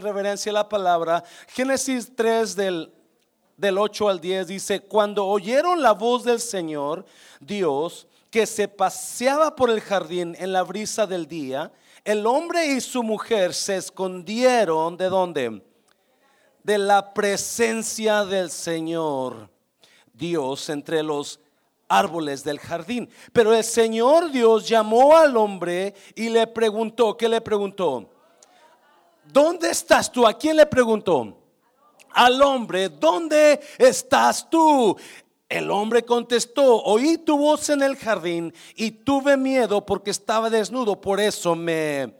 reverencia a la palabra. Génesis 3 del, del 8 al 10 dice, cuando oyeron la voz del Señor, Dios, que se paseaba por el jardín en la brisa del día, el hombre y su mujer se escondieron de dónde? De la presencia del Señor, Dios, entre los árboles del jardín. Pero el Señor Dios llamó al hombre y le preguntó, ¿qué le preguntó? ¿Dónde estás tú? ¿A quién le preguntó? Al hombre, ¿dónde estás tú? El hombre contestó, oí tu voz en el jardín y tuve miedo porque estaba desnudo, por eso me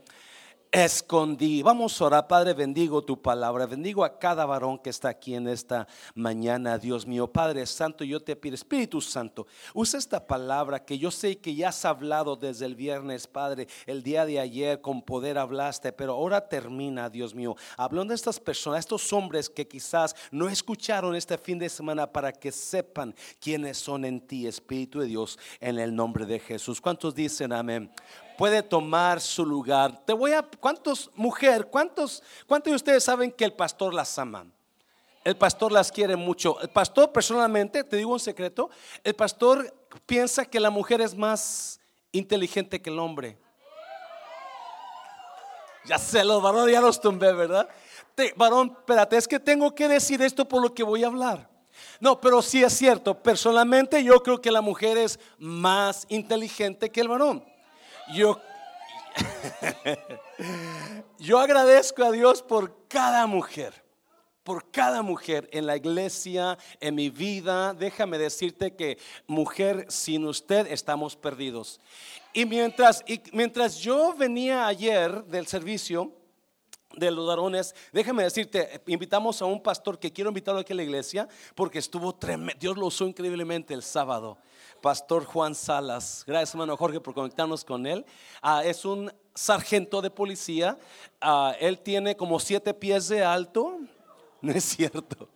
escondí. Vamos a orar, Padre, bendigo tu palabra, bendigo a cada varón que está aquí en esta mañana, Dios mío. Padre Santo, yo te pido, Espíritu Santo, usa esta palabra que yo sé que ya has hablado desde el viernes, Padre, el día de ayer con poder hablaste, pero ahora termina, Dios mío, hablando de estas personas, estos hombres que quizás no escucharon este fin de semana para que sepan quiénes son en ti, Espíritu de Dios, en el nombre de Jesús. ¿Cuántos dicen amén? Puede tomar su lugar. Te voy a, ¿cuántos, mujer, cuántos, cuántos de ustedes saben que el pastor las ama? El pastor las quiere mucho. El pastor personalmente, te digo un secreto, el pastor piensa que la mujer es más inteligente que el hombre. Ya sé, los varones ya los tumbé, ¿verdad? varón, espérate, es que tengo que decir esto por lo que voy a hablar. No, pero sí es cierto, personalmente yo creo que la mujer es más inteligente que el varón. Yo, yo agradezco a Dios por cada mujer, por cada mujer en la iglesia, en mi vida. Déjame decirte que mujer, sin usted estamos perdidos. Y mientras, y mientras yo venía ayer del servicio, de los varones, déjame decirte, invitamos a un pastor que quiero invitarlo aquí a la iglesia porque estuvo tremendo, Dios lo usó increíblemente el sábado. Pastor Juan Salas. Gracias, hermano Jorge, por conectarnos con él. Ah, es un sargento de policía. Ah, él tiene como siete pies de alto. No es cierto.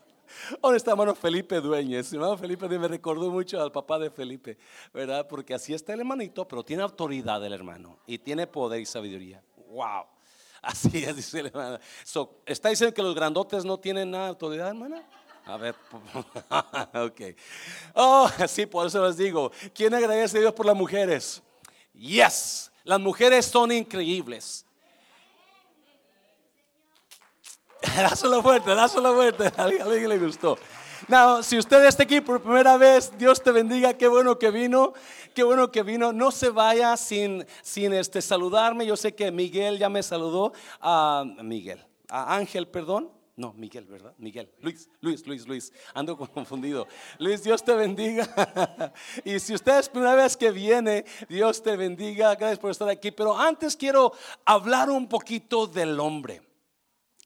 ¿Dónde está hermano Felipe Dueñez? Hermano Felipe me recordó mucho al papá de Felipe, ¿verdad? Porque así está el hermanito, pero tiene autoridad el hermano y tiene poder y sabiduría. ¡Wow! Así es, dice el hermano. ¿Está diciendo que los grandotes no tienen nada de autoridad, hermana? A ver, ok. Oh, sí, por eso les digo. ¿Quién agradece a Dios por las mujeres? Yes, las mujeres son increíbles. Dáselo fuerte, dáselo fuerte. A alguien le gustó. No, si usted está aquí por primera vez, Dios te bendiga. Qué bueno que vino. Qué bueno que vino. No se vaya sin, sin este, saludarme. Yo sé que Miguel ya me saludó. A Miguel, a Ángel, perdón. No, Miguel, ¿verdad? Miguel. Luis, Luis, Luis, Luis. Ando confundido. Luis, Dios te bendiga. y si usted es primera vez que viene, Dios te bendiga. Gracias por estar aquí. Pero antes quiero hablar un poquito del hombre.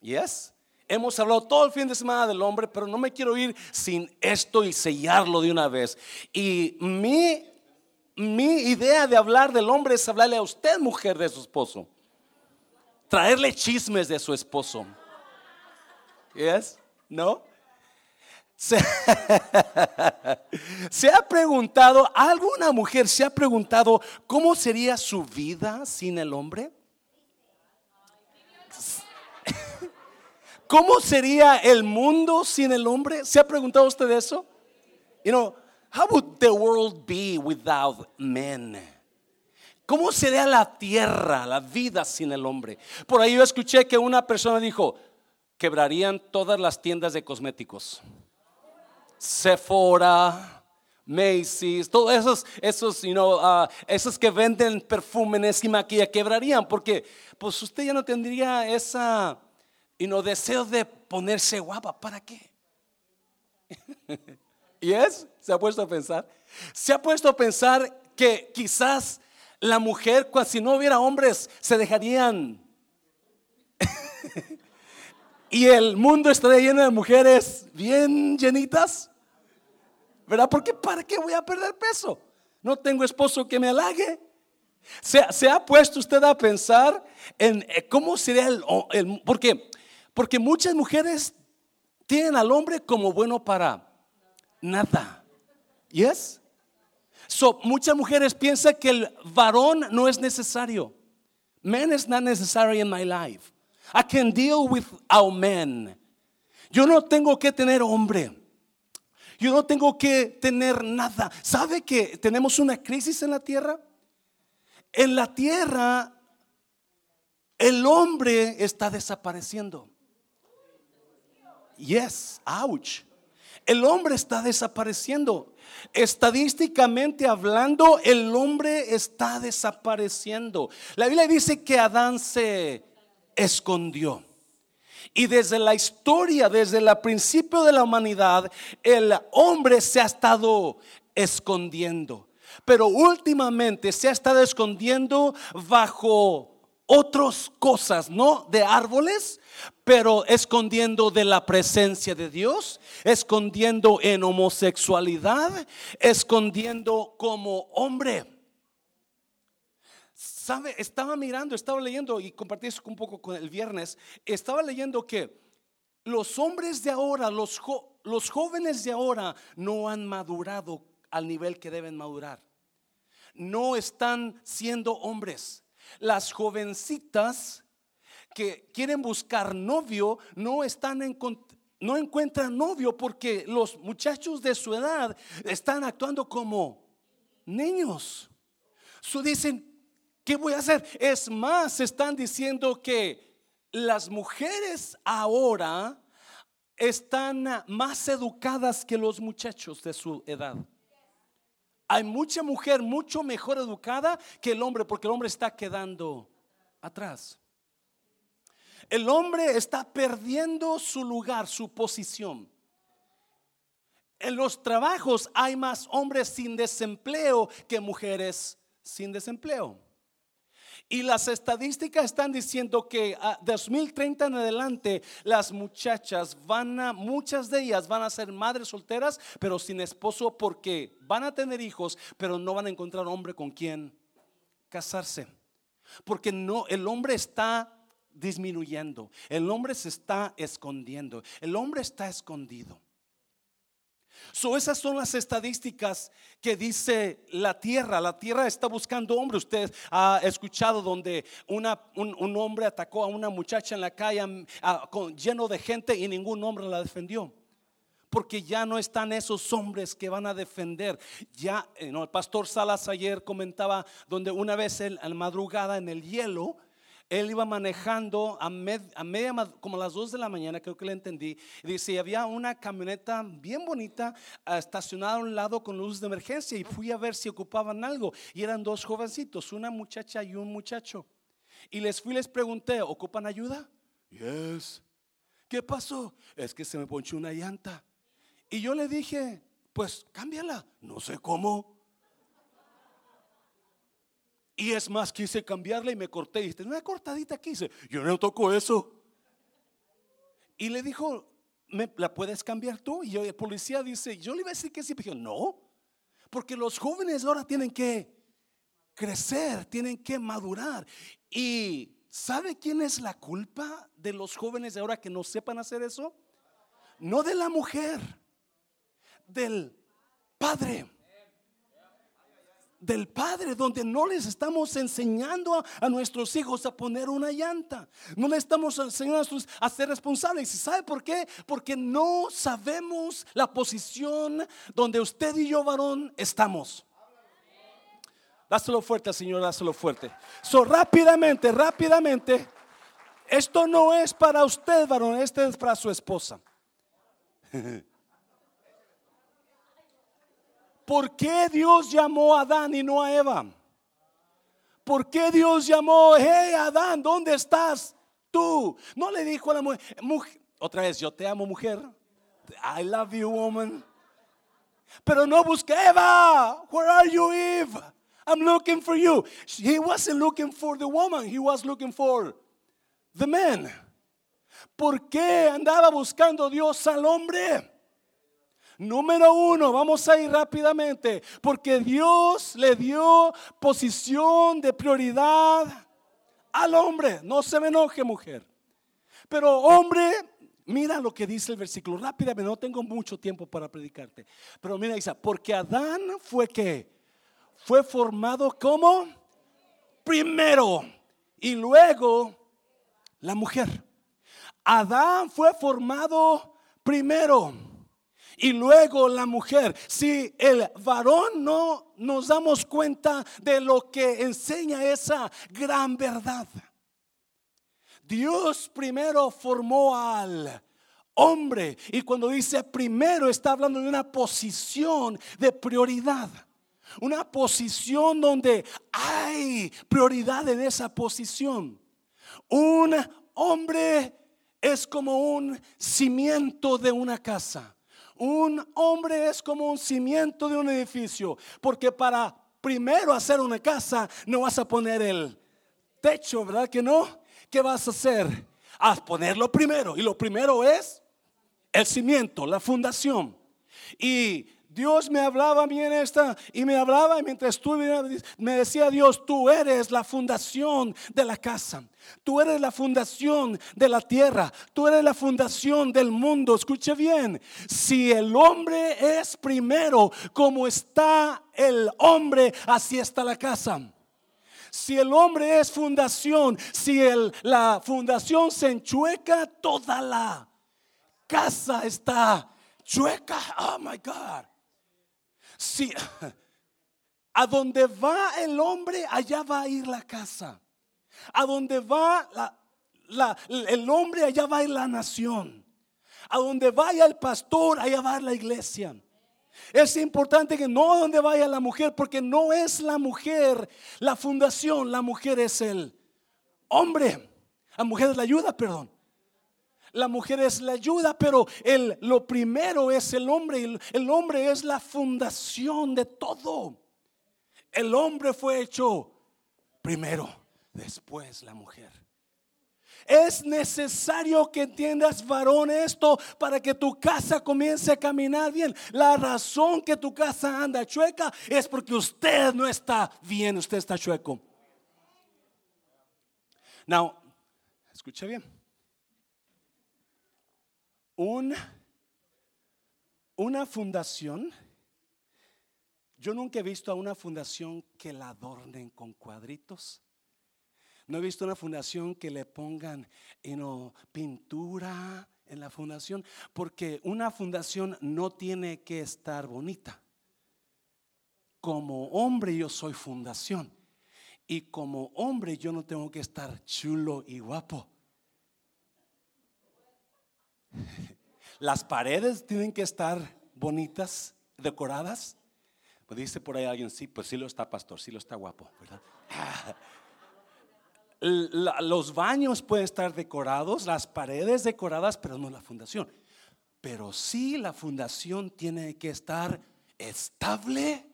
¿Yes? Hemos hablado todo el fin de semana del hombre, pero no me quiero ir sin esto y sellarlo de una vez. Y mi, mi idea de hablar del hombre es hablarle a usted, mujer, de su esposo. Traerle chismes de su esposo. ¿Yes? ¿No? Se, ha preguntado, ¿alguna mujer se ha preguntado cómo sería su vida sin el hombre? ¿Cómo sería el mundo sin el hombre? ¿Se ha preguntado usted eso? You know, how would the world be without men? ¿Cómo sería la tierra, la vida sin el hombre? Por ahí yo escuché que una persona dijo, quebrarían todas las tiendas de cosméticos. Sephora, Macy's, todos esos, esos, you know, uh, esos que venden perfumes y maquillaje quebrarían porque pues usted ya no tendría esa, y no deseo de ponerse guapa. ¿Para qué? ¿Y es? ¿Se ha puesto a pensar? Se ha puesto a pensar que quizás la mujer, si no hubiera hombres, se dejarían y el mundo estaría lleno de mujeres bien llenitas. ¿Verdad? Porque ¿para qué voy a perder peso? No tengo esposo que me halague. ¿Se, ha puesto usted a pensar en eh, cómo sería el, el porque, porque muchas mujeres tienen al hombre como bueno para nada. ¿Yes? So, muchas mujeres piensan que el varón no es necesario. Man is not necessary in my life. I can deal without men. Yo no tengo que tener hombre. Yo no tengo que tener nada. ¿Sabe que tenemos una crisis en la tierra? En la tierra el hombre está desapareciendo. Yes, ouch. El hombre está desapareciendo. Estadísticamente hablando, el hombre está desapareciendo. La Biblia dice que Adán se escondió. Y desde la historia, desde el principio de la humanidad, el hombre se ha estado escondiendo. Pero últimamente se ha estado escondiendo bajo otras cosas, no de árboles, pero escondiendo de la presencia de Dios, escondiendo en homosexualidad, escondiendo como hombre. Estaba mirando, estaba leyendo y compartí eso un poco con el viernes. Estaba leyendo que los hombres de ahora, los, los jóvenes de ahora no han madurado al nivel que deben madurar. No están siendo hombres las jovencitas que quieren buscar novio no están no encuentran novio porque los muchachos de su edad están actuando como niños. Dicen, ¿qué voy a hacer? Es más, están diciendo que las mujeres ahora están más educadas que los muchachos de su edad. Hay mucha mujer mucho mejor educada que el hombre porque el hombre está quedando atrás. El hombre está perdiendo su lugar, su posición. En los trabajos hay más hombres sin desempleo que mujeres sin desempleo. Y las estadísticas están diciendo que a 2030 en adelante las muchachas van a, muchas de ellas van a ser madres solteras, pero sin esposo porque van a tener hijos, pero no van a encontrar hombre con quien casarse. Porque no, el hombre está disminuyendo, el hombre se está escondiendo, el hombre está escondido. So, esas son las estadísticas que dice la tierra. La tierra está buscando hombre. Usted ha escuchado donde una, un, hombre atacó a una muchacha en la calle con, lleno de gente y ningún hombre la defendió. Porque ya no están esos hombres que van a defender. Ya, eh, el pastor Salas ayer comentaba donde una vez en la madrugada en el hielo él iba manejando a, media, como a las 2 de la mañana, creo que le entendí. Y dice, había una camioneta bien bonita ah, estacionada a un lado con luz de emergencia y fui a ver si ocupaban algo. Y eran dos jovencitos, una muchacha y un muchacho. Y les fui y les pregunté, ¿ocupan ayuda? Yes. ¿Qué pasó? Es que se me ponchó una llanta. Y yo le dije, pues cámbiala. No sé cómo. Y es más, quise cambiarla y me corté. Y una cortadita quise. Yo no toco eso. Y le dijo, ¿Me, ¿la puedes cambiar tú? Y el policía dice, yo le iba a decir que sí. Pero no, porque los jóvenes ahora tienen que crecer, tienen que madurar. Y ¿sabe quién es la culpa de los jóvenes de ahora que no sepan hacer eso? No de la mujer, del padre del Padre, donde no les estamos enseñando a, nuestros hijos a poner una llanta. No les estamos enseñando a, ser responsables. ¿Y sabe por qué? Porque no sabemos la posición donde usted y yo, varón, estamos. Dáselo fuerte, Señor, dáselo fuerte. So, rápidamente, rápidamente. Esto no es para usted, varón, este es para su esposa. ¿Por qué Dios llamó a Adán y no a Eva? ¿Por qué Dios llamó, hey Adán, ¿dónde estás tú? No le dijo a la mujer, otra vez, yo te amo mujer. I love you woman. Pero no busque Eva. Where are you, Eve? I'm looking for you. He wasn't looking for the woman, he was looking for the man. ¿Por qué andaba buscando Dios al hombre? Número uno, vamos a ir rápidamente, porque Dios le dio posición de prioridad al hombre. No se me enoje, mujer. Pero hombre, mira lo que dice el versículo. Rápidamente, no tengo mucho tiempo para predicarte. Pero mira, dice, porque Adán fue que fue formado como primero y luego la mujer. Adán fue formado primero y luego la mujer. Si el varón no nos damos cuenta de lo que enseña esa gran verdad. Dios primero formó al hombre y cuando dice primero está hablando de una posición de prioridad. Una posición donde hay prioridad en esa posición. Un hombre es como un cimiento de una casa. Un hombre es como un cimiento de un edificio. Porque para primero hacer una casa no vas a poner el techo, ¿verdad que no? ¿Qué vas a hacer? A ponerlo primero. Y lo primero es el cimiento, la fundación. Y Dios me hablaba a mí en esta y me hablaba y mientras estuve me decía Dios, tú eres la fundación de la casa. Tú eres la fundación de la tierra. Tú eres la fundación del mundo. Escuche bien. Si el hombre es primero, como está el hombre, así está la casa. Si el hombre es fundación, si el, la fundación se enchueca, toda la casa está chueca. Oh my God. Si a donde va el hombre, allá va a ir la casa. A donde va el hombre, allá va a ir la nación. A donde vaya el pastor, allá va a ir la iglesia. Es importante que no a donde vaya la mujer, porque no es la mujer la fundación, la mujer es el hombre. La mujer la ayuda, perdón la mujer es la ayuda, pero el, lo primero es el hombre. El, el hombre es la fundación de todo. El hombre fue hecho primero, después la mujer. Es necesario que entiendas, varón, esto para que tu casa comience a caminar bien. La razón que tu casa anda chueca es porque usted no está bien, usted está chueco. Now, escucha bien una fundación, yo nunca he visto a una fundación que la adornen con cuadritos. No he visto una fundación que le pongan pintura en la fundación, porque una fundación no tiene que estar bonita. Como hombre yo soy fundación y como hombre yo no tengo que estar chulo y guapo. Las paredes tienen que estar bonitas, decoradas. Pues dice por ahí alguien, sí, pues sí lo está, pastor, sí lo está guapo, ¿verdad? los baños pueden estar decorados, las paredes decoradas, pero no la fundación. Pero sí la fundación tiene que estar estable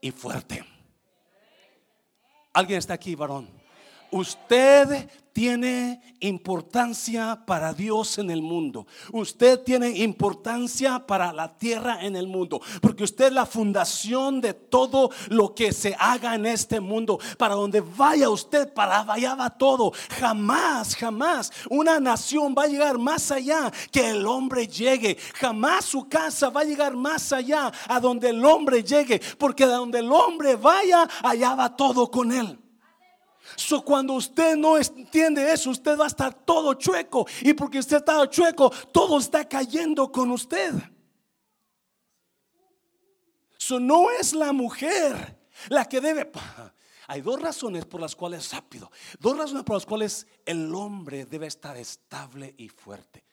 y fuerte. ¿Alguien está aquí, varón? Usted tiene importancia para Dios en el mundo. Usted tiene importancia para la tierra en el mundo. Porque usted es la fundación de todo lo que se haga en este mundo. Para donde vaya usted, para allá va todo. Jamás, jamás una nación va a llegar más allá que el hombre llegue. Jamás su casa va a llegar más allá a donde el hombre llegue. Porque de donde el hombre vaya, allá va todo con él. So, cuando usted no entiende eso, usted va a estar todo chueco. Y porque usted está chueco, todo está cayendo con usted. So, no es la mujer la que debe. Hay dos razones por las cuales rápido. Dos razones por las cuales el hombre debe estar estable y fuerte.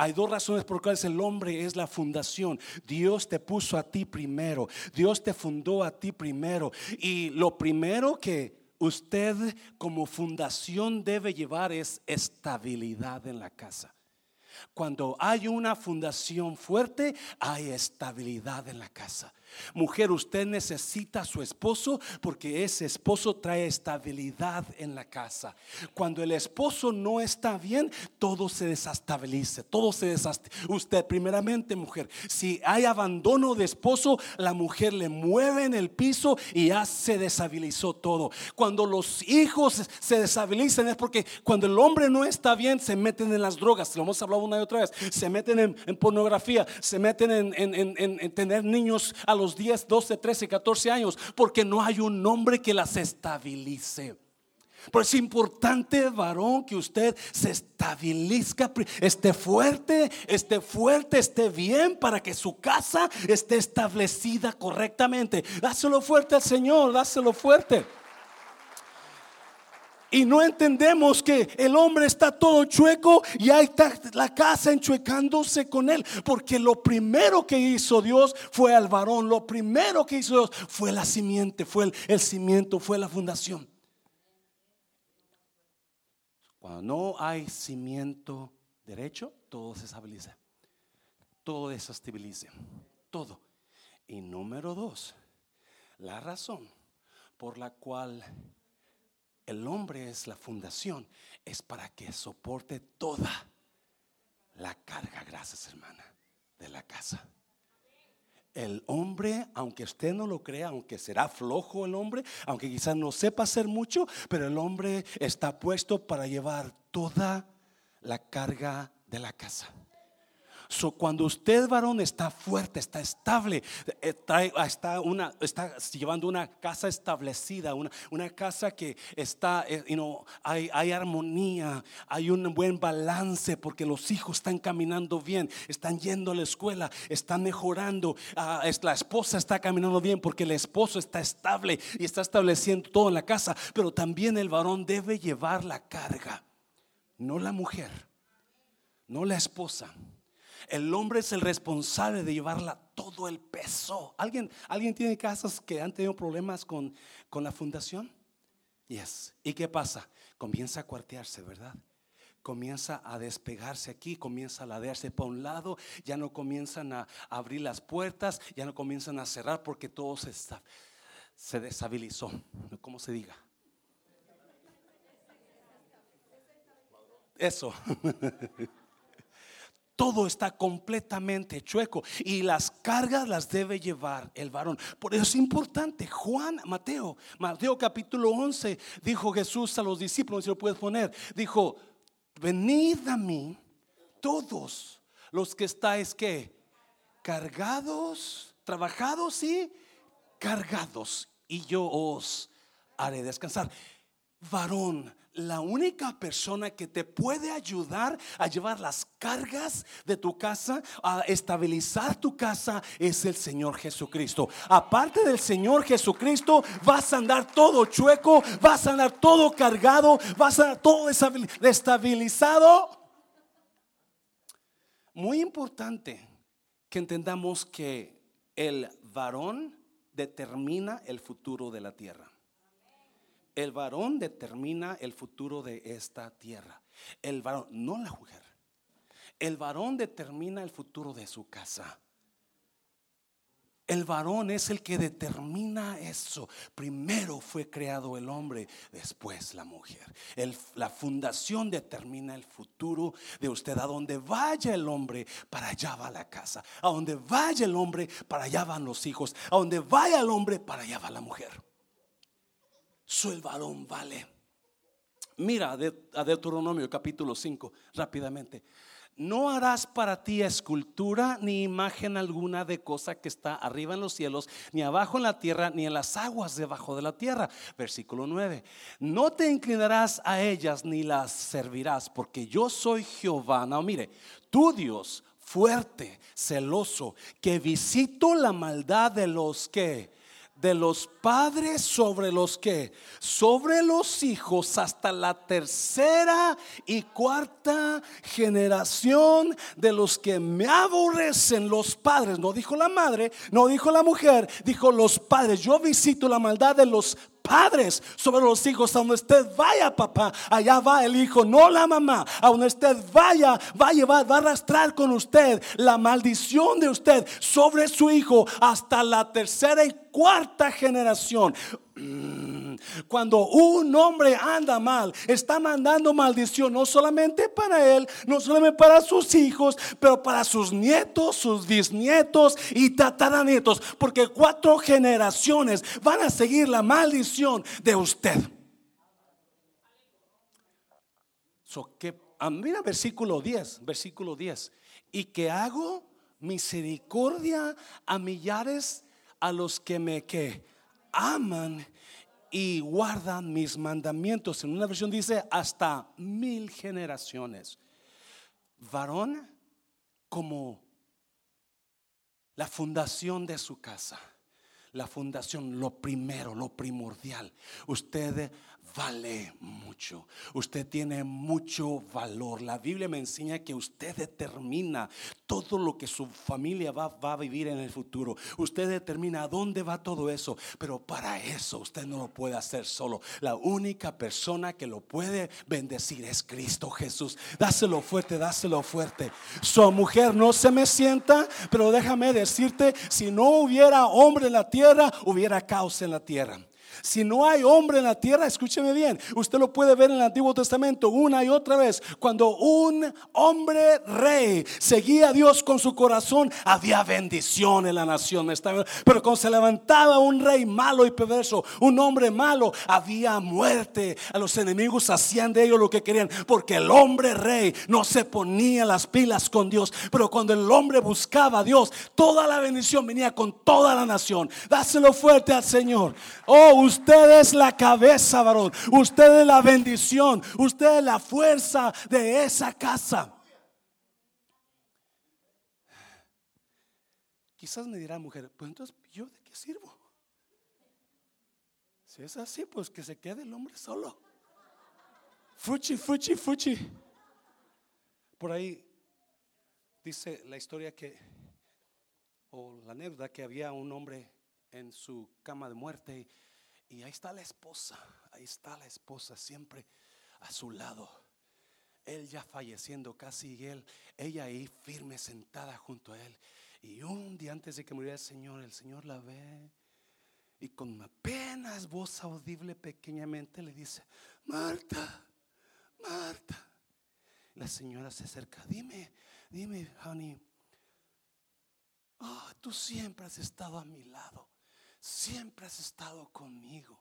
Hay dos razones por las cuales el hombre es la fundación. Dios te puso a ti primero. Dios te fundó a ti primero. Y lo primero que usted como fundación debe llevar es estabilidad en la casa. Cuando hay una fundación fuerte, hay estabilidad en la casa. Mujer, usted necesita a su esposo porque ese esposo trae estabilidad en la casa. Cuando el esposo no está bien, todo se desestabiliza, todo se desestabiliza. Usted primeramente, mujer, si hay abandono de esposo, la mujer le mueve en el piso y ya se desestabilizó todo. Cuando los hijos se desestabilizan es porque cuando el hombre no está bien, se meten en las drogas, lo hemos hablado una y otra vez, se meten en, pornografía, se meten en, en tener niños a los 10, 12, 13, 14 años, porque no hay un hombre que las estabilice. Pero es importante, varón, que usted se estabilizca, esté fuerte, esté fuerte, esté bien para que su casa esté establecida correctamente. Dáselo fuerte al Señor, dáselo fuerte. Y no entendemos que el hombre está todo chueco y ahí está la casa enchuecándose con él. Porque lo primero que hizo Dios fue al varón. Lo primero que hizo Dios fue la simiente, fue el, el cimiento, fue la fundación. Cuando no hay cimiento derecho, todo se estabiliza. Todo desestabiliza. Todo. Y número dos, la razón por la cual el hombre es la fundación, es para que soporte toda la carga, gracias hermana, de la casa. El hombre, aunque usted no lo crea, aunque será flojo el hombre, aunque quizás no sepa hacer mucho, pero el hombre está puesto para llevar toda la carga de la casa cuando usted, varón, está fuerte, está estable, está, una, está llevando una casa establecida, una, casa que está, eh, you hay, hay armonía, hay un buen balance porque los hijos están caminando bien, están yendo a la escuela, están mejorando. Ah, la esposa está caminando bien porque el esposo está estable y está estableciendo todo en la casa, pero también el varón debe llevar la carga, no la mujer, no la esposa el hombre es el responsable de llevarla todo el peso. ¿Alguien, ¿alguien tiene casas que han tenido problemas con, con la fundación? Yes. ¿Y qué pasa? Comienza a cuartearse, ¿verdad? comienza a despegarse aquí, comienza a ladearse para un lado, ya no comienzan a abrir las puertas, ya no comienzan a cerrar porque todo se, está, se ¿cómo se diga? Eso. todo está completamente chueco y las cargas las debe llevar el varón. Por eso es importante. Juan, Mateo, Mateo capítulo 11, dijo Jesús a los discípulos, si lo puedes poner, dijo, venid a mí todos los que estáis que cargados, trabajados y cargados y yo os haré descansar. Varón, la única persona que te puede ayudar a llevar las cargas de tu casa, a estabilizar tu casa, es el Señor Jesucristo. Aparte del Señor Jesucristo, vas a andar todo chueco, vas a andar todo cargado, vas a andar todo destabilizado. Muy importante que entendamos que el varón determina el futuro de la tierra. El varón determina el futuro de esta tierra. El varón, no la mujer. El varón determina el futuro de su casa. El varón es el que determina eso. Primero fue creado el hombre, después la mujer. la fundación determina el futuro de usted. A donde vaya el hombre, para allá va la casa. A donde vaya el hombre, para allá van los hijos. A donde vaya el hombre, para allá va la mujer su el vale. Mira a Deuteronomio capítulo 5 rápidamente. No harás para ti escultura ni imagen alguna de cosa que está arriba en los cielos, ni abajo en la tierra, ni en las aguas debajo de la tierra. Versículo 9. No te inclinarás a ellas ni las servirás, porque yo soy Jehová. No, mire, tu Dios fuerte, celoso, que visito la maldad de los que de los padres sobre los que, sobre los hijos hasta la tercera y cuarta generación de los que me aborrecen los padres. No dijo la madre, no dijo la mujer, dijo los padres. Yo visito la maldad de los padres sobre los hijos. A donde usted vaya, papá, allá va el hijo, no la mamá. A donde usted vaya, va a llevar, va a arrastrar con usted la maldición de usted sobre su hijo hasta la tercera y cuarta generación. Mm, cuando un hombre anda mal, está mandando maldición no solamente para él, no solamente para sus hijos, pero para sus nietos, sus bisnietos y tataranietos, porque cuatro generaciones van a seguir la maldición de usted. Ah, mira versículo 10, versículo 10. Y que hago misericordia a millares a los que me que aman y guardan mis mandamientos. En una versión dice hasta mil generaciones. Varón como la fundación de su casa. La fundación, lo primero, lo primordial. Usted vale mucho. Usted tiene mucho valor. La Biblia me enseña que usted determina todo lo que su familia va, a vivir en el futuro. Usted determina dónde va todo eso. Pero para eso usted no lo puede hacer solo. La única persona que lo puede bendecir es Cristo Jesús. Dáselo fuerte, dáselo fuerte. Su mujer no se me sienta, pero déjame decirte, si no hubiera hombre en la hubiera caos en la tierra. Si no hay hombre en la tierra, escúcheme bien, usted lo puede ver en el Antiguo Testamento una y otra vez. Cuando un hombre rey seguía a Dios con su corazón, había bendición en la nación. Pero cuando se levantaba un rey malo y perverso, un hombre malo, había muerte. A los enemigos hacían de ellos lo que querían, porque el hombre rey no se ponía las pilas con Dios. Pero cuando el hombre buscaba a Dios, toda la bendición venía con toda la nación. Dáselo fuerte al Señor. Oh, Usted es la cabeza, varón. Usted es la bendición. Usted es la fuerza de esa casa. Quizás me dirá mujer, pues entonces yo de qué sirvo? Si es así, pues que se quede el hombre solo. Fuchi, fuchi, fuchi. Por ahí dice la historia que, o la anécdota que había un hombre en su cama de muerte y ahí está la esposa, ahí está la esposa siempre a su lado. Él ya falleciendo casi él, ella ahí firme sentada junto a él. Y un día antes de que muriera el Señor, el Señor la ve y con apenas voz audible pequeñamente le dice, Marta, Marta. La señora se acerca, dime, dime, honey, oh, tú siempre has estado a mi lado siempre has estado conmigo.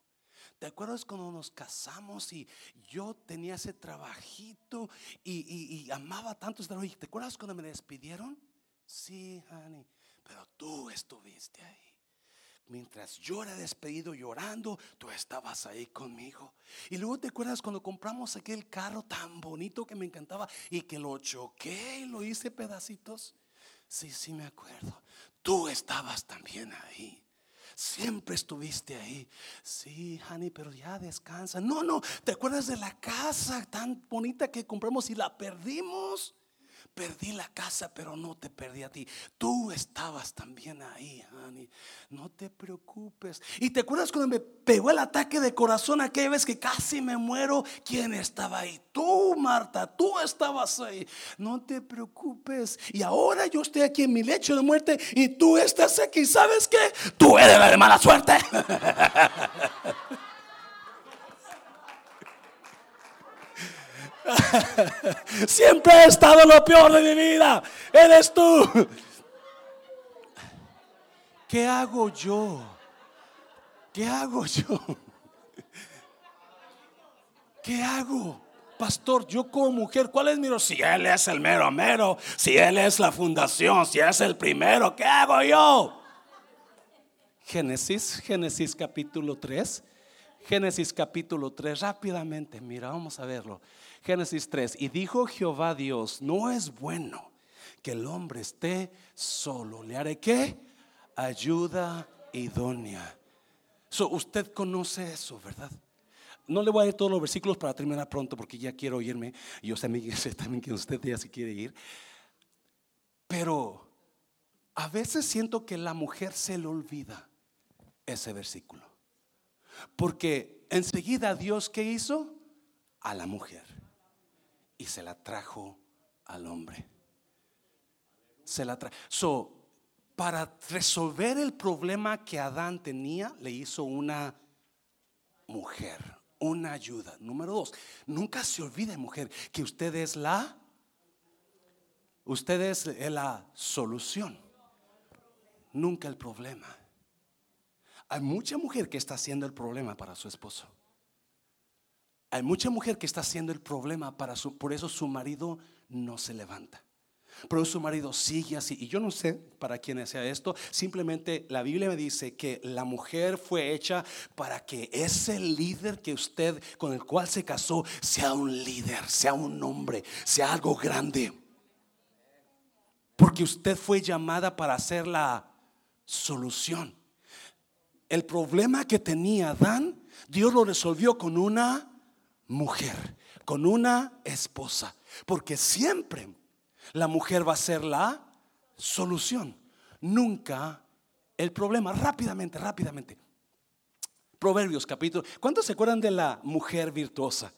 ¿Te acuerdas cuando nos casamos y yo tenía ese trabajito y, amaba tanto ese trabajo? ¿Te acuerdas cuando me despidieron? Sí, honey, pero tú estuviste ahí. Mientras yo era despedido llorando, tú estabas ahí conmigo. Y luego te acuerdas cuando compramos aquel carro tan bonito que me encantaba y que lo choqué y lo hice pedacitos. Sí, sí me acuerdo. Tú estabas también ahí. Siempre estuviste ahí. Sí, honey, pero ya descansa. No, no, ¿te acuerdas de la casa tan bonita que compramos y la perdimos? Perdí la casa, pero no te perdí a ti. Tú estabas también ahí, honey. No te preocupes. ¿Y te acuerdas cuando me pegó el ataque de corazón aquella vez que casi me muero? ¿Quién estaba ahí? Tú, Marta, tú estabas ahí. No te preocupes. Y ahora yo estoy aquí en mi lecho de muerte y tú estás aquí. ¿Sabes qué? Tú eres la de mala suerte. Siempre he estado lo peor de mi vida. Eres tú. ¿Qué hago yo? ¿Qué hago yo? ¿Qué hago? Pastor, yo como mujer, ¿cuál es mi rol? Si Él es el mero mero, si Él es la fundación, si es el primero, ¿qué hago yo? Génesis, Génesis capítulo 3. Génesis capítulo 3, rápidamente, mira, vamos a verlo. Génesis 3, y dijo Jehová Dios, no es bueno que el hombre esté solo. ¿Le haré qué? Ayuda idónea. So, usted conoce eso, ¿verdad? No le voy a leer todos los versículos para terminar pronto porque ya quiero irme. Yo sé también que usted ya se quiere ir. Pero a veces siento que la mujer se le olvida ese versículo. Porque enseguida Dios, ¿qué hizo? A la mujer. Y se la trajo al hombre. Se la trajo. So, para resolver el problema que Adán tenía, le hizo una mujer, una ayuda. Número dos, nunca se olvide, mujer, que usted es la, usted es la solución, nunca el problema. Hay mucha mujer que está haciendo el problema para su esposo. Hay mucha mujer que está haciendo el problema para su, por eso su marido no se levanta. Pero su marido sigue así. Y yo no sé para quién sea esto. Simplemente la Biblia me dice que la mujer fue hecha para que ese líder que usted, con el cual se casó, sea un líder, sea un hombre, sea algo grande. Porque usted fue llamada para hacer la solución. El problema que tenía Adán, Dios lo resolvió con una mujer, con una esposa. Porque siempre la mujer va a ser la solución, nunca el problema. Rápidamente, rápidamente. Proverbios capítulo. ¿Cuántos se acuerdan de la mujer virtuosa?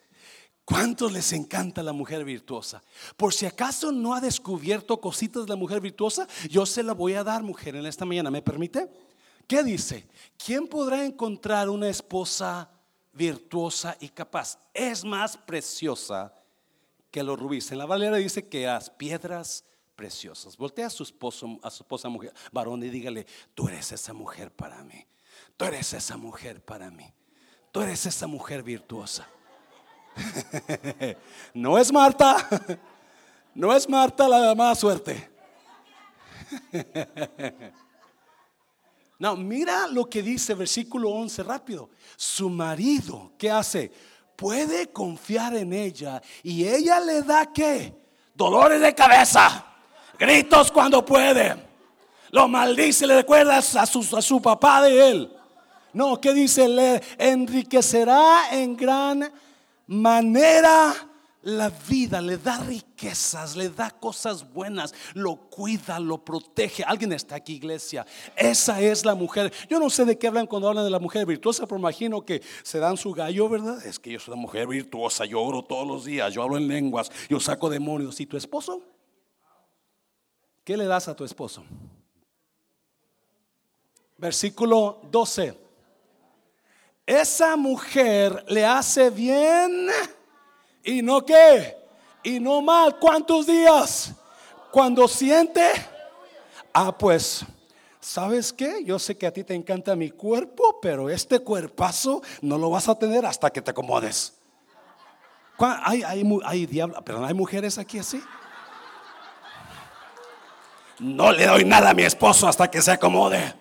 ¿Cuántos les encanta la mujer virtuosa? Por si acaso no ha descubierto cositas de la mujer virtuosa, yo se la voy a dar, mujer, en esta mañana. ¿Me permite? ¿Qué dice? ¿Quién podrá encontrar una esposa virtuosa y capaz? Es más preciosa que los rubíes. En la Valera dice que las piedras preciosas. Voltea a su esposo, a su esposa mujer, varón y dígale, tú eres esa mujer para mí. Tú eres esa mujer para mí. Tú eres esa mujer virtuosa. no es Marta. No es Marta la mala suerte. No, mira lo que dice versículo 11 rápido. Su marido, ¿qué hace? puede confiar en ella y ella le da qué? Dolores de cabeza, gritos cuando puede. Lo maldice, le recuerdas a su, a su papá de él. No, ¿qué dice? Le enriquecerá en gran manera la vida, le da riquezas, le da cosas buenas, lo cuida, lo protege. Alguien está aquí, iglesia. Esa es la mujer. Yo no sé de qué hablan cuando hablan de la mujer virtuosa, pero imagino que se dan su gallo, ¿verdad? Es que yo soy una mujer virtuosa, yo oro todos los días, yo hablo en lenguas, yo saco demonios. ¿Y tu esposo? ¿Qué le das a tu esposo? Versículo 12. Esa mujer le hace bien y no qué, y no mal. ¿Cuántos días? Cuando siente, ah, pues, ¿sabes qué? Yo sé que a ti te encanta mi cuerpo, pero este cuerpazo no lo vas a tener hasta que te acomodes. Hay, hay, hay diablo, pero hay mujeres aquí así. No le doy nada a mi esposo hasta que se acomode.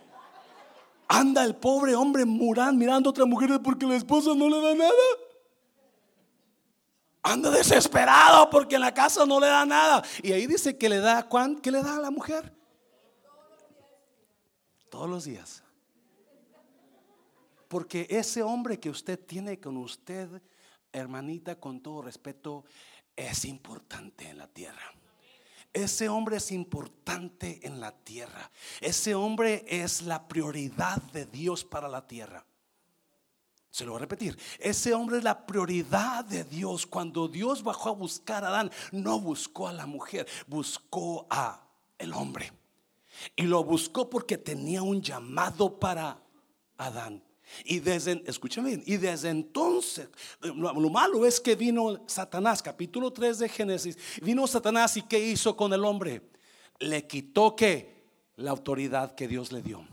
Anda el pobre hombre murán mirando a otra mujer porque la esposa no le da nada. Anda desesperado porque en la casa no le da nada. Y ahí dice que le da, ¿qué le da a la mujer? Todos los días. Porque ese hombre que usted tiene con usted, hermanita, con todo respeto, es importante en la tierra. Ese hombre es importante en la tierra. Ese hombre es la prioridad de Dios para la tierra. Se lo voy a repetir. Ese hombre es la prioridad de Dios. Cuando Dios bajó a buscar a Adán, no buscó a la mujer, buscó a el hombre. Y lo buscó porque tenía un llamado para Adán. Y desde, escúchame y desde entonces, lo, malo es que vino Satanás, capítulo 3 de Génesis, vino Satanás y ¿qué hizo con el hombre? Le quitó que la autoridad que Dios le dio.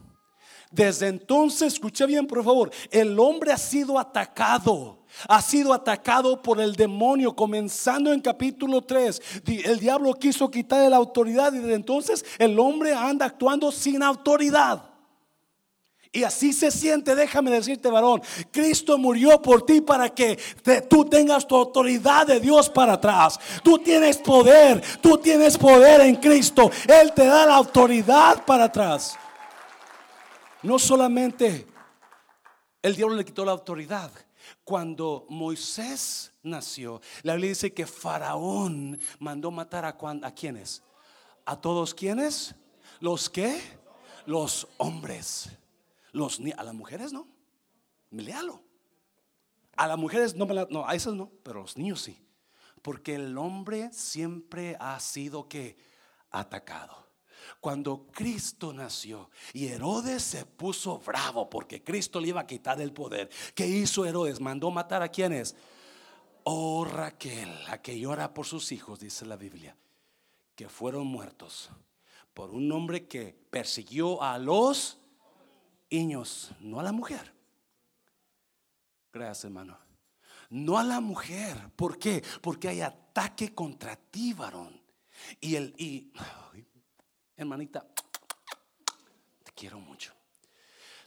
Desde entonces, escuche bien por favor, el hombre ha sido atacado. Ha sido atacado por el demonio, comenzando en capítulo 3. El diablo quiso quitarle la autoridad y desde entonces el hombre anda actuando sin autoridad. Y así se siente, déjame decirte, varón, Cristo murió por ti para que tú tengas tu autoridad de Dios para atrás. Tú tienes poder, tú tienes poder en Cristo. Él te da la autoridad para atrás. No solamente el diablo le quitó la autoridad. Cuando Moisés nació, la Biblia dice que Faraón mandó matar a, a quienes? A todos quienes? Los que? Los hombres. Los, a las mujeres no. Léalo. A las mujeres no, no, a esas no, pero a los niños sí. Porque el hombre siempre ha sido que atacado. Cuando Cristo nació y Herodes se puso bravo porque Cristo le iba a quitar el poder, ¿qué hizo Herodes? Mandó matar a quienes? Oh Raquel, a que llora por sus hijos, dice la Biblia, que fueron muertos por un hombre que persiguió a los niños, no a la mujer. Gracias, hermano. No a la mujer. ¿Por qué? Porque hay ataque contra ti, varón. Y el, y, hermanita, te quiero mucho.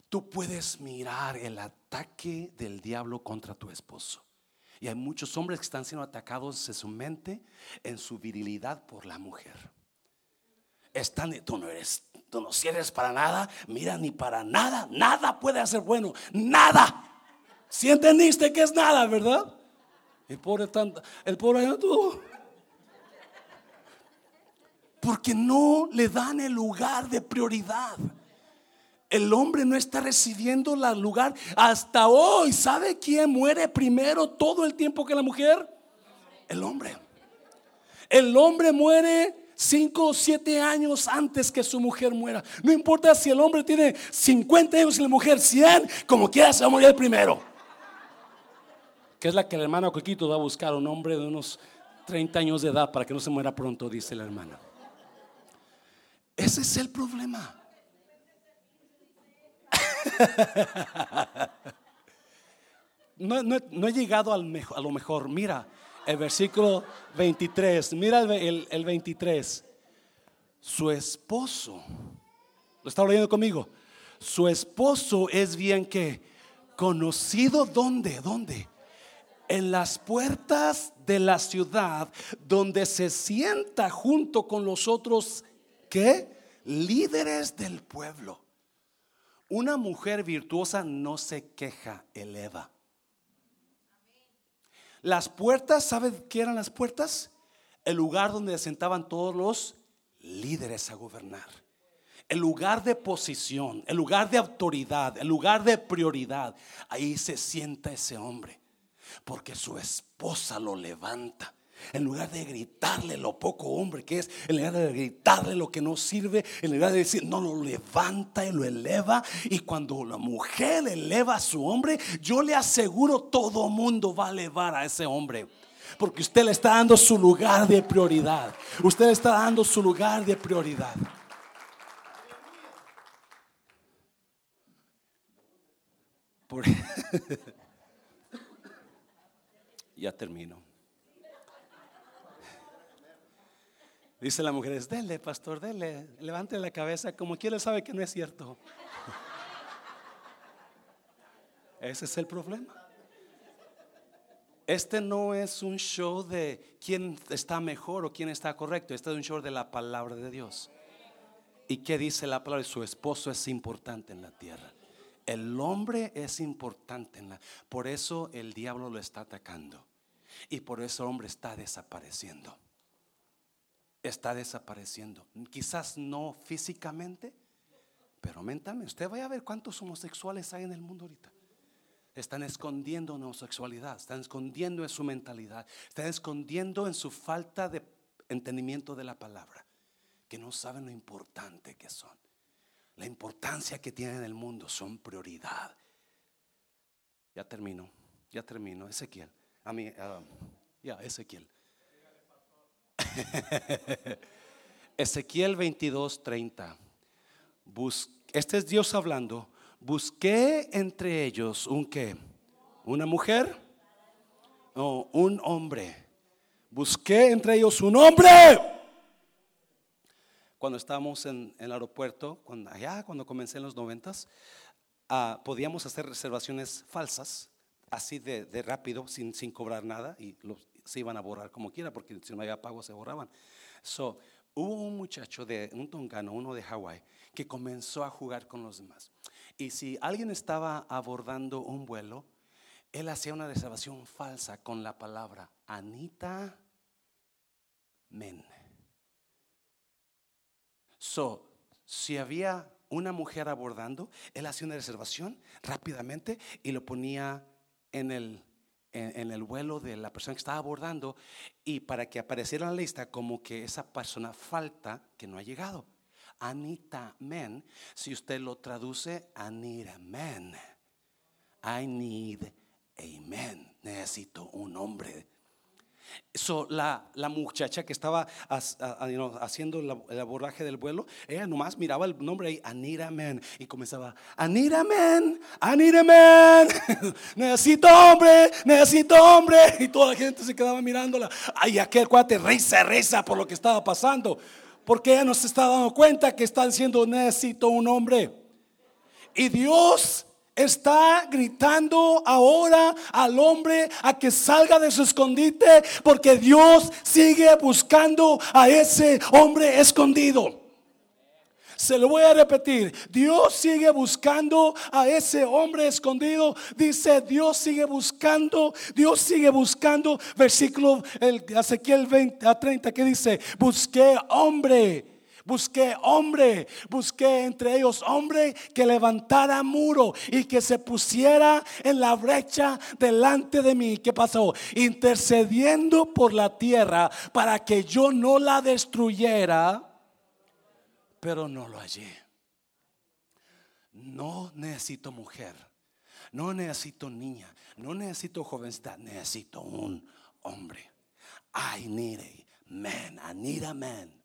Tú puedes mirar el ataque del diablo contra tu esposo. Y hay muchos hombres que están siendo atacados en su mente, en su virilidad por la mujer. Están, tú no eres, tú no sirves para nada, mira, ni para nada, nada puede hacer bueno, nada. Si entendiste que es nada, ¿verdad? El pobre, tanto, el pobre, todo. Porque no le dan el lugar de prioridad. El hombre no está recibiendo el lugar hasta hoy. ¿Sabe quién muere primero todo el tiempo que la mujer? El hombre. El hombre muere cinco o siete años antes que su mujer muera. No importa si el hombre tiene 50 años y la mujer 100, como quiera se va a morir primero. Que es la que el hermano Coquito va a buscar, un hombre de unos 30 años de edad para que no se muera pronto, dice la hermana. Ese es el problema. No, he llegado al a lo mejor. Mira, el versículo 23. Mira el, el 23. Su esposo, ¿lo está leyendo conmigo? Su esposo es bien que conocido dónde, dónde? En las puertas de la ciudad donde se sienta junto con los otros ¿qué? Líderes del pueblo. Una mujer virtuosa no se queja, eleva. Las puertas, ¿sabe qué eran las puertas? El lugar donde se sentaban todos los líderes a gobernar. El lugar de posición, el lugar de autoridad, el lugar de prioridad. Ahí se sienta ese hombre. Porque su esposa lo levanta. En lugar de gritarle lo poco hombre que es, en lugar de gritarle lo que no sirve, en lugar de decir, no, lo levanta y lo eleva. Y cuando la mujer eleva a su hombre, yo le aseguro todo mundo va a elevar a ese hombre. Porque usted le está dando su lugar de prioridad. Usted le está dando su lugar de prioridad. ya termino. Dice la mujer, dele, pastor, dele, levante la cabeza como quien sabe que no es cierto. Ese es el problema. Este no es un show de quién está mejor o quién está correcto. Este es un show de la palabra de Dios. ¿Y qué dice la palabra? Su esposo es importante en la tierra. El hombre es importante en la... Por eso el diablo lo está atacando. Y por eso el hombre está desapareciendo está desapareciendo. Quizás no físicamente, pero mentalmente. Usted vaya a ver cuántos homosexuales hay en el mundo ahorita. Están escondiendo en homosexualidad, están escondiendo en su mentalidad, están escondiendo en su falta de entendimiento de la palabra, que no saben lo importante que son. La importancia que tienen en el mundo son prioridad. Ya termino, ya termino. Ezequiel, a mí, ah, ya, Ezequiel. Ezequiel 22, 30. este es Dios hablando. Busqué entre ellos un qué? Una mujer o un hombre. Busqué entre ellos un hombre. Cuando estábamos en, el aeropuerto, cuando, allá cuando comencé en los noventas, ah, podíamos hacer reservaciones falsas, así de, rápido, sin, sin, cobrar nada, y los, se iban a borrar como quiera, porque si no había pago se borraban. So, hubo un muchacho de un tongano, uno de Hawái, que comenzó a jugar con los demás. Y si alguien estaba abordando un vuelo, él hacía una reservación falsa con la palabra Anita Men. So, si había una mujer abordando, él hacía una reservación rápidamente y lo ponía en el en, el vuelo de la persona que estaba abordando y para que apareciera en la lista como que esa persona falta que no ha llegado. Anita men, si usted lo traduce, Anita men. I need a. Necesito un hombre. So, la, la muchacha que estaba haciendo el abordaje del vuelo, ella nomás miraba el nombre ahí, Anita Man, y comenzaba, Anita Man, Anita Man, necesito hombre, necesito hombre, y toda la gente se quedaba mirándola. Ay, aquel cuate reza, reza por lo que estaba pasando, porque ella no se estaba dando cuenta que está diciendo, necesito un hombre. Y Dios está gritando ahora al hombre a que salga de su escondite porque Dios sigue buscando a ese hombre escondido. Se lo voy a repetir. Dios sigue buscando a ese hombre escondido. Dice, Dios sigue buscando, Dios sigue buscando. Versículo el, Ezequiel 20 a 30 que dice, busqué hombre. Busqué hombre, busqué entre ellos hombre que levantara muro y que se pusiera en la brecha delante de mí. ¿Qué pasó? Intercediendo por la tierra para que yo no la destruyera pero no lo hallé. No necesito mujer, no necesito niña, no necesito jovencita, necesito un hombre. I need a man, I need a man.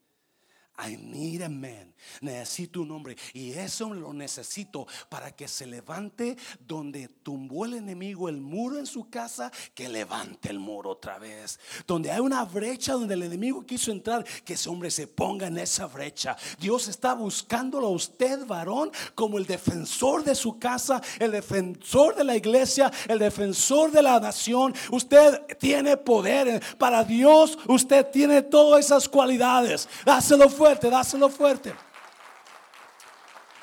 I need a man. Necesito un hombre. Y eso lo necesito para que se levante donde tumbó el enemigo el muro en su casa, que levante el muro otra vez. Donde hay una brecha donde el enemigo quiso entrar, que ese hombre se ponga en esa brecha. Dios está buscándolo a usted, varón, como el defensor de su casa, el defensor de la iglesia, el defensor de la nación. Usted tiene poder. Para Dios, usted tiene todas esas cualidades. Dáselo dáselo fuerte.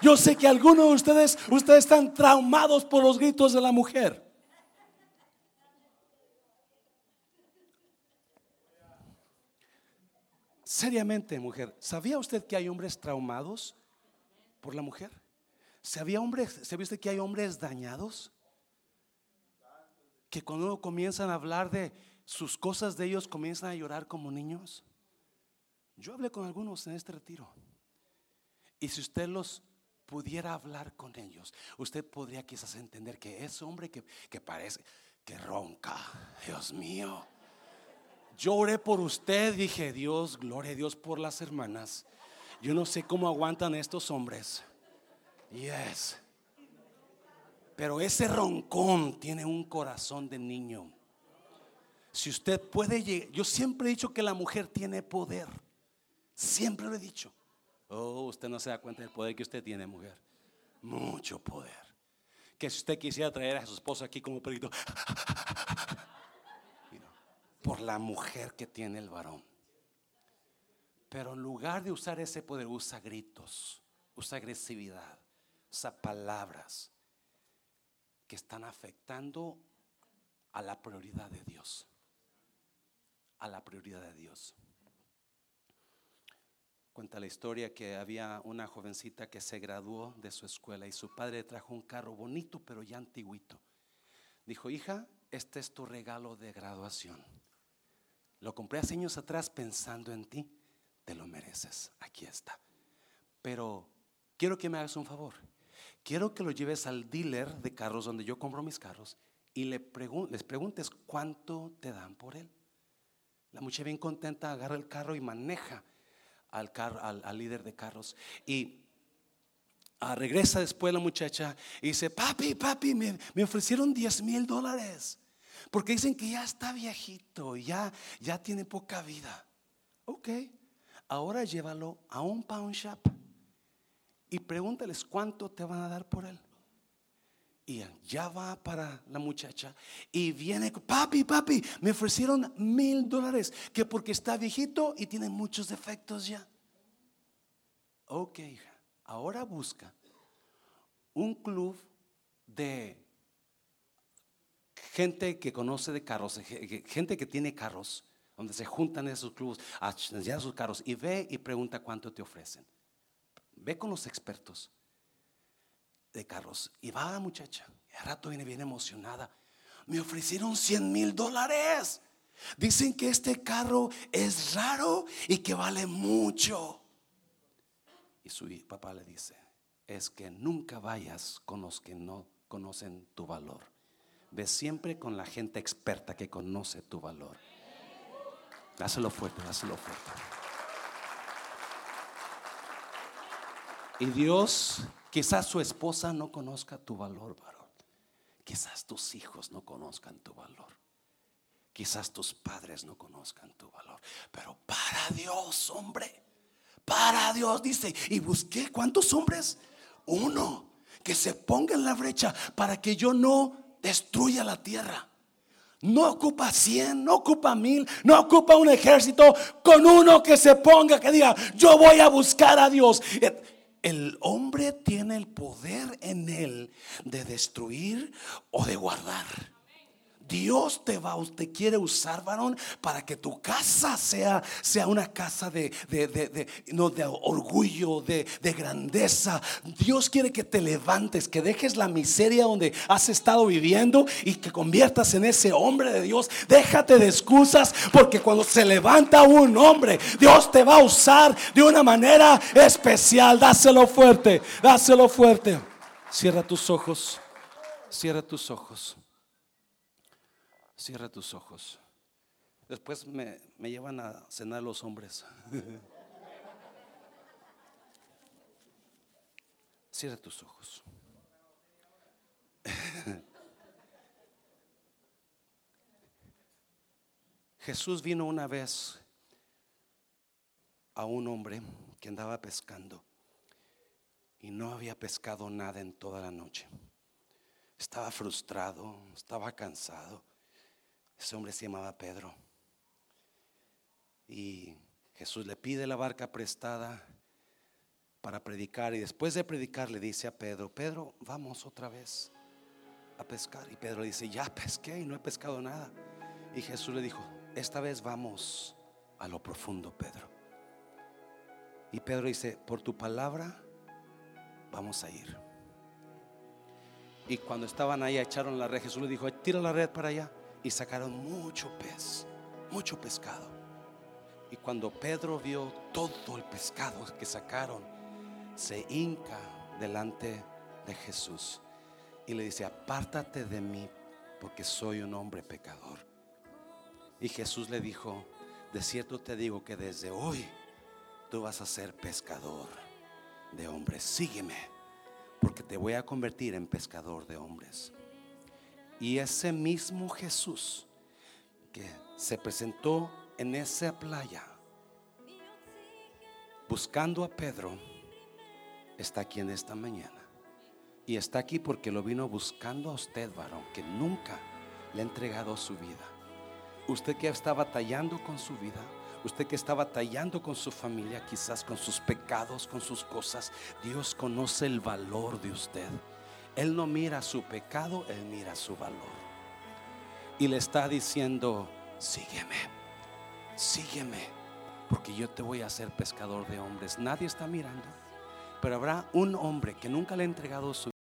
Yo sé que algunos de ustedes, ustedes están traumados por los gritos de la mujer. Seriamente, mujer, ¿sabía usted que hay hombres traumados por la mujer? ¿Sabía, hombres, ¿Sabía usted que hay hombres dañados? Que cuando comienzan a hablar de sus cosas de ellos, comienzan a llorar como niños. Yo hablé con algunos en este retiro. Y si usted los pudiera hablar con ellos, usted podría quizás entender que ese hombre que, que parece que ronca, Dios mío. Yo oré por usted, dije, Dios, gloria a Dios por las hermanas. Yo no sé cómo aguantan estos hombres. Yes. Pero ese roncón tiene un corazón de niño. Si usted puede llegar, yo siempre he dicho que la mujer tiene poder. Siempre lo he dicho. Oh, usted no se da cuenta del poder que usted tiene, mujer. Mucho poder. Que si usted quisiera traer a su esposo aquí como perrito, por la mujer que tiene el varón. Pero en lugar de usar ese poder, usa gritos, usa agresividad, usa palabras que están afectando a la prioridad de Dios. A la prioridad de Dios. Cuenta la historia que había una jovencita que se graduó de su escuela y su padre trajo un carro bonito pero ya antiguito. Dijo, hija, este es tu regalo de graduación. Lo compré hace años atrás pensando en ti. Te lo mereces. Aquí está. Pero quiero que me hagas un favor. Quiero que lo lleves al dealer de carros donde yo compro mis carros y le les preguntes cuánto te dan por él. La muchacha bien contenta agarra el carro y maneja al, carro, al, al líder de carros. Y ah, regresa después la muchacha y dice, papi, papi, me, me ofrecieron 10 mil dólares. Porque dicen que ya está viejito, ya, ya tiene poca vida. Ok, ahora llévalo a un pawn shop y pregúntales cuánto te van a dar por él. Y ya va para la muchacha y viene, papi, papi, me ofrecieron mil dólares, que porque está viejito y tiene muchos defectos ya. Ok, hija, ahora busca un club de gente que conoce de carros, gente que tiene carros, donde se juntan esos clubes, ya sus carros, y ve y pregunta cuánto te ofrecen. Ve con los expertos de carros y va la muchacha. Y al rato viene bien emocionada. Me ofrecieron 100 mil dólares. Dicen que este carro es raro y que vale mucho. Y su papá le dice, es que nunca vayas con los que no conocen tu valor. Ve siempre con la gente experta que conoce tu valor. Dáselo fuerte, dáselo fuerte. Y Dios, quizás su esposa no conozca tu valor, varón. Quizás tus hijos no conozcan tu valor. Quizás tus padres no conozcan tu valor. Pero para Dios, hombre. Para Dios, dice. Y busqué cuántos hombres. Uno que se ponga en la brecha para que yo no destruya la tierra. No ocupa cien, no ocupa mil, no ocupa un ejército con uno que se ponga, que diga, yo voy a buscar a Dios. El hombre tiene el poder en él de destruir o de guardar. Dios te va, usted quiere usar, varón, para que tu casa sea, sea una casa de, de, no, de orgullo, de, grandeza. Dios quiere que te levantes, que dejes la miseria donde has estado viviendo y que conviertas en ese hombre de Dios. Déjate de excusas, porque cuando se levanta un hombre, Dios te va a usar de una manera especial. Dáselo fuerte, dáselo fuerte. Cierra tus ojos, cierra tus ojos. Cierra tus ojos. Después me, llevan a cenar los hombres. Cierra tus ojos. Jesús vino una vez a un hombre que andaba pescando y no había pescado nada en toda la noche. Estaba frustrado, estaba cansado. Ese hombre se llamaba Pedro. Y Jesús le pide la barca prestada para predicar y después de predicar le dice a Pedro, Pedro, vamos otra vez a pescar. Y Pedro dice, ya pesqué y no he pescado nada. Y Jesús le dijo, esta vez vamos a lo profundo, Pedro. Y Pedro dice, por tu palabra vamos a ir. Y cuando estaban ahí echaron la red, Jesús le dijo, tira la red para allá y sacaron mucho pez, mucho pescado. Y cuando Pedro vio todo el pescado que sacaron, se hinca delante de Jesús y le dice, apártate de mí porque soy un hombre pecador. Y Jesús le dijo, de cierto te digo que desde hoy tú vas a ser pescador de hombres. Sígueme, porque te voy a convertir en pescador de hombres. Y ese mismo Jesús que se presentó en esa playa buscando a Pedro, está aquí en esta mañana. Y está aquí porque lo vino buscando a usted, varón, que nunca le ha entregado su vida. Usted que está batallando con su vida, usted que está batallando con su familia, quizás con sus pecados, con sus cosas, Dios conoce el valor de usted. Él no mira su pecado, Él mira su valor. Y le está diciendo, sígueme, sígueme, porque yo te voy a hacer pescador de hombres. Nadie está mirando, pero habrá un hombre que nunca le ha entregado su